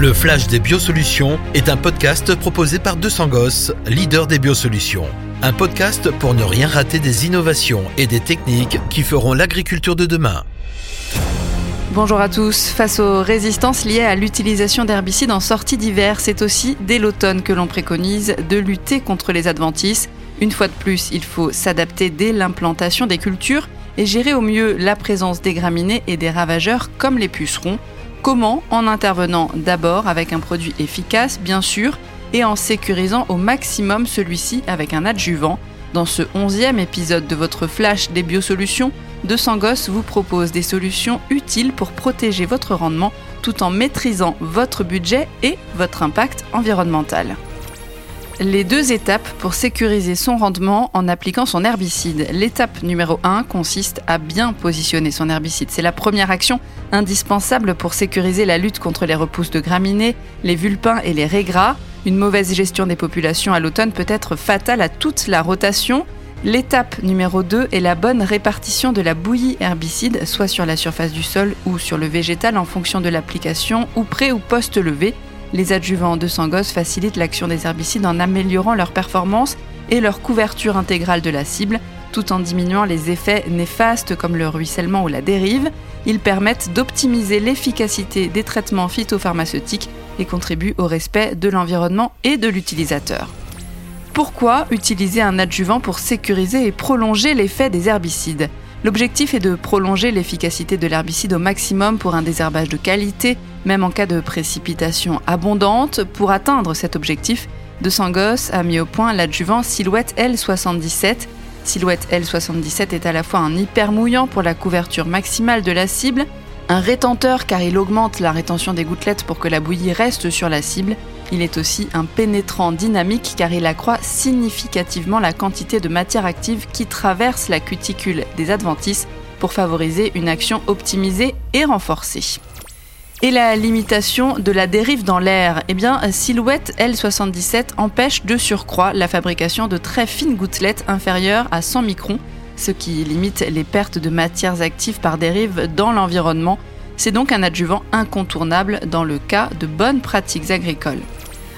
Le Flash des Biosolutions est un podcast proposé par 200 Gosses, leader des biosolutions. Un podcast pour ne rien rater des innovations et des techniques qui feront l'agriculture de demain. Bonjour à tous. Face aux résistances liées à l'utilisation d'herbicides en sortie d'hiver, c'est aussi dès l'automne que l'on préconise de lutter contre les adventices. Une fois de plus, il faut s'adapter dès l'implantation des cultures et gérer au mieux la présence des graminées et des ravageurs comme les pucerons. Comment En intervenant d'abord avec un produit efficace, bien sûr, et en sécurisant au maximum celui-ci avec un adjuvant. Dans ce onzième épisode de votre flash des biosolutions, 200 Gosses vous propose des solutions utiles pour protéger votre rendement tout en maîtrisant votre budget et votre impact environnemental les deux étapes pour sécuriser son rendement en appliquant son herbicide. L'étape numéro 1 consiste à bien positionner son herbicide. C'est la première action indispensable pour sécuriser la lutte contre les repousses de graminées, les vulpins et les raies Une mauvaise gestion des populations à l'automne peut être fatale à toute la rotation. L'étape numéro 2 est la bonne répartition de la bouillie herbicide, soit sur la surface du sol ou sur le végétal en fonction de l'application, ou pré ou post-levé. Les adjuvants de Sangos facilitent l'action des herbicides en améliorant leur performance et leur couverture intégrale de la cible, tout en diminuant les effets néfastes comme le ruissellement ou la dérive. Ils permettent d'optimiser l'efficacité des traitements phytopharmaceutiques et contribuent au respect de l'environnement et de l'utilisateur. Pourquoi utiliser un adjuvant pour sécuriser et prolonger l'effet des herbicides? L'objectif est de prolonger l'efficacité de l'herbicide au maximum pour un désherbage de qualité, même en cas de précipitation abondante. Pour atteindre cet objectif, De Sangos a mis au point l'adjuvant Silhouette L77. Silhouette L77 est à la fois un hyper mouillant pour la couverture maximale de la cible, un rétenteur car il augmente la rétention des gouttelettes pour que la bouillie reste sur la cible, il est aussi un pénétrant dynamique car il accroît significativement la quantité de matière active qui traverse la cuticule des adventices pour favoriser une action optimisée et renforcée. Et la limitation de la dérive dans l'air Eh bien, Silhouette L77 empêche de surcroît la fabrication de très fines gouttelettes inférieures à 100 microns, ce qui limite les pertes de matières actives par dérive dans l'environnement. C'est donc un adjuvant incontournable dans le cas de bonnes pratiques agricoles.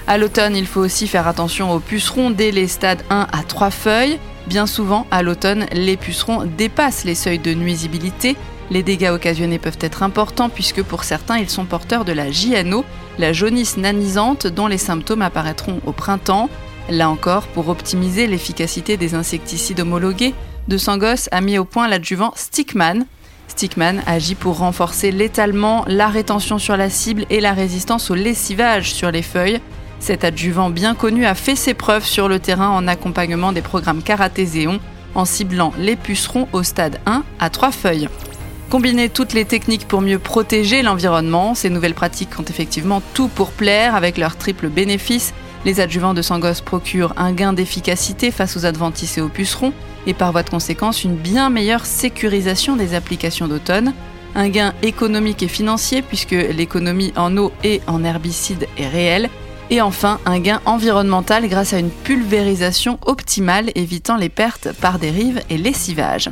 À l'automne, il faut aussi faire attention aux pucerons dès les stades 1 à 3 feuilles. Bien souvent, à l'automne, les pucerons dépassent les seuils de nuisibilité. Les dégâts occasionnés peuvent être importants puisque pour certains, ils sont porteurs de la JNO, la jaunisse nanisante dont les symptômes apparaîtront au printemps. Là encore, pour optimiser l'efficacité des insecticides homologués, De Sangos a mis au point l'adjuvant Stickman. Stickman agit pour renforcer l'étalement, la rétention sur la cible et la résistance au lessivage sur les feuilles. Cet adjuvant bien connu a fait ses preuves sur le terrain en accompagnement des programmes Karaté Zéon, en ciblant les pucerons au stade 1 à 3 feuilles. Combiner toutes les techniques pour mieux protéger l'environnement, ces nouvelles pratiques ont effectivement tout pour plaire avec leur triple bénéfice. Les adjuvants de Sangos procurent un gain d'efficacité face aux adventices et aux pucerons et par voie de conséquence une bien meilleure sécurisation des applications d'automne, un gain économique et financier puisque l'économie en eau et en herbicides est réelle et enfin, un gain environnemental grâce à une pulvérisation optimale évitant les pertes par dérive et lessivage.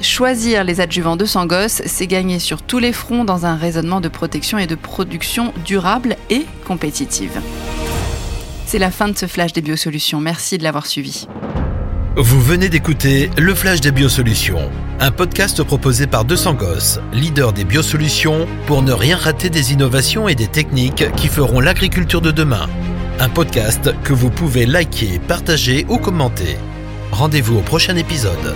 Choisir les adjuvants de Sangos, c'est gagner sur tous les fronts dans un raisonnement de protection et de production durable et compétitive. C'est la fin de ce flash des biosolutions. Merci de l'avoir suivi. Vous venez d'écouter Le Flash des Biosolutions, un podcast proposé par 200 Gosses, leader des biosolutions, pour ne rien rater des innovations et des techniques qui feront l'agriculture de demain. Un podcast que vous pouvez liker, partager ou commenter. Rendez-vous au prochain épisode.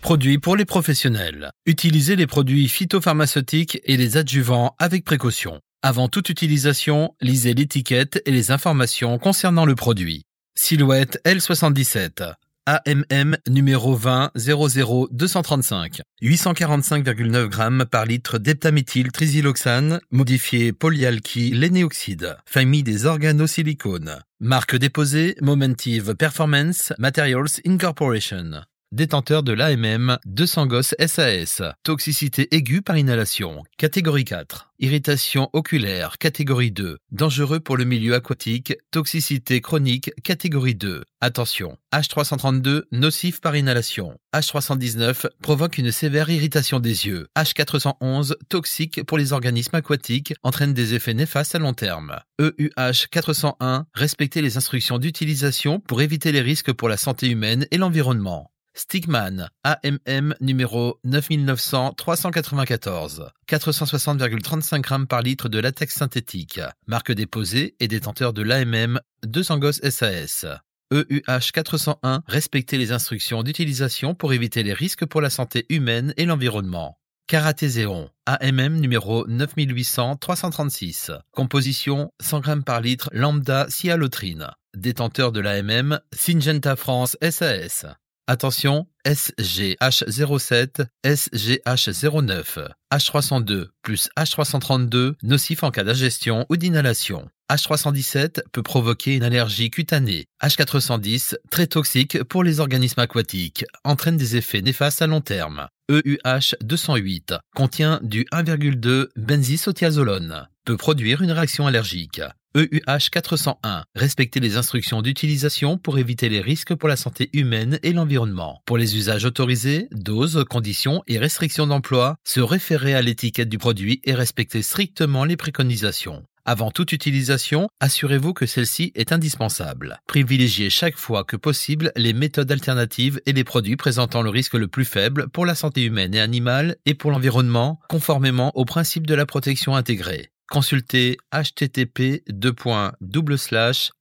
Produits pour les professionnels. Utilisez les produits phytopharmaceutiques et les adjuvants avec précaution. Avant toute utilisation, lisez l'étiquette et les informations concernant le produit. Silhouette L77. AMM numéro 20 00 235. 845,9 grammes par litre d'heptaméthyl trisyloxane, modifié polyalky lénéoxyde, famille des organosilicones. Marque déposée, Momentive Performance Materials Incorporation. Détenteur de l'AMM 200 gosses SAS, toxicité aiguë par inhalation, catégorie 4, irritation oculaire, catégorie 2, dangereux pour le milieu aquatique, toxicité chronique, catégorie 2. Attention, H332, nocif par inhalation. H319 provoque une sévère irritation des yeux. H411, toxique pour les organismes aquatiques, entraîne des effets néfastes à long terme. EUH 401, respecter les instructions d'utilisation pour éviter les risques pour la santé humaine et l'environnement. Stigman, AMM numéro 9900 394, 460,35 grammes par litre de latex synthétique, marque déposée et détenteur de l'AMM 200 gosses SAS. EUH 401, respecter les instructions d'utilisation pour éviter les risques pour la santé humaine et l'environnement. Karatézéon, AMM numéro 9800 336, composition 100 grammes par litre lambda cyalotrine, détenteur de l'AMM Syngenta France SAS. Attention, SGH07, SGH09, H302 plus H332, nocif en cas d'ingestion ou d'inhalation. H317 peut provoquer une allergie cutanée. H410, très toxique pour les organismes aquatiques, entraîne des effets néfastes à long terme. EUH 208 contient du 1,2 benzisothiazolone, peut produire une réaction allergique. EUH 401. Respecter les instructions d'utilisation pour éviter les risques pour la santé humaine et l'environnement. Pour les usages autorisés, doses, conditions et restrictions d'emploi, se référer à l'étiquette du produit et respecter strictement les préconisations. Avant toute utilisation, assurez-vous que celle-ci est indispensable. Privilégiez chaque fois que possible les méthodes alternatives et les produits présentant le risque le plus faible pour la santé humaine et animale et pour l'environnement, conformément aux principes de la protection intégrée. Consultez http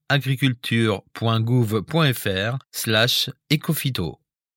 agriculture.gouv.fr slash ecophyto.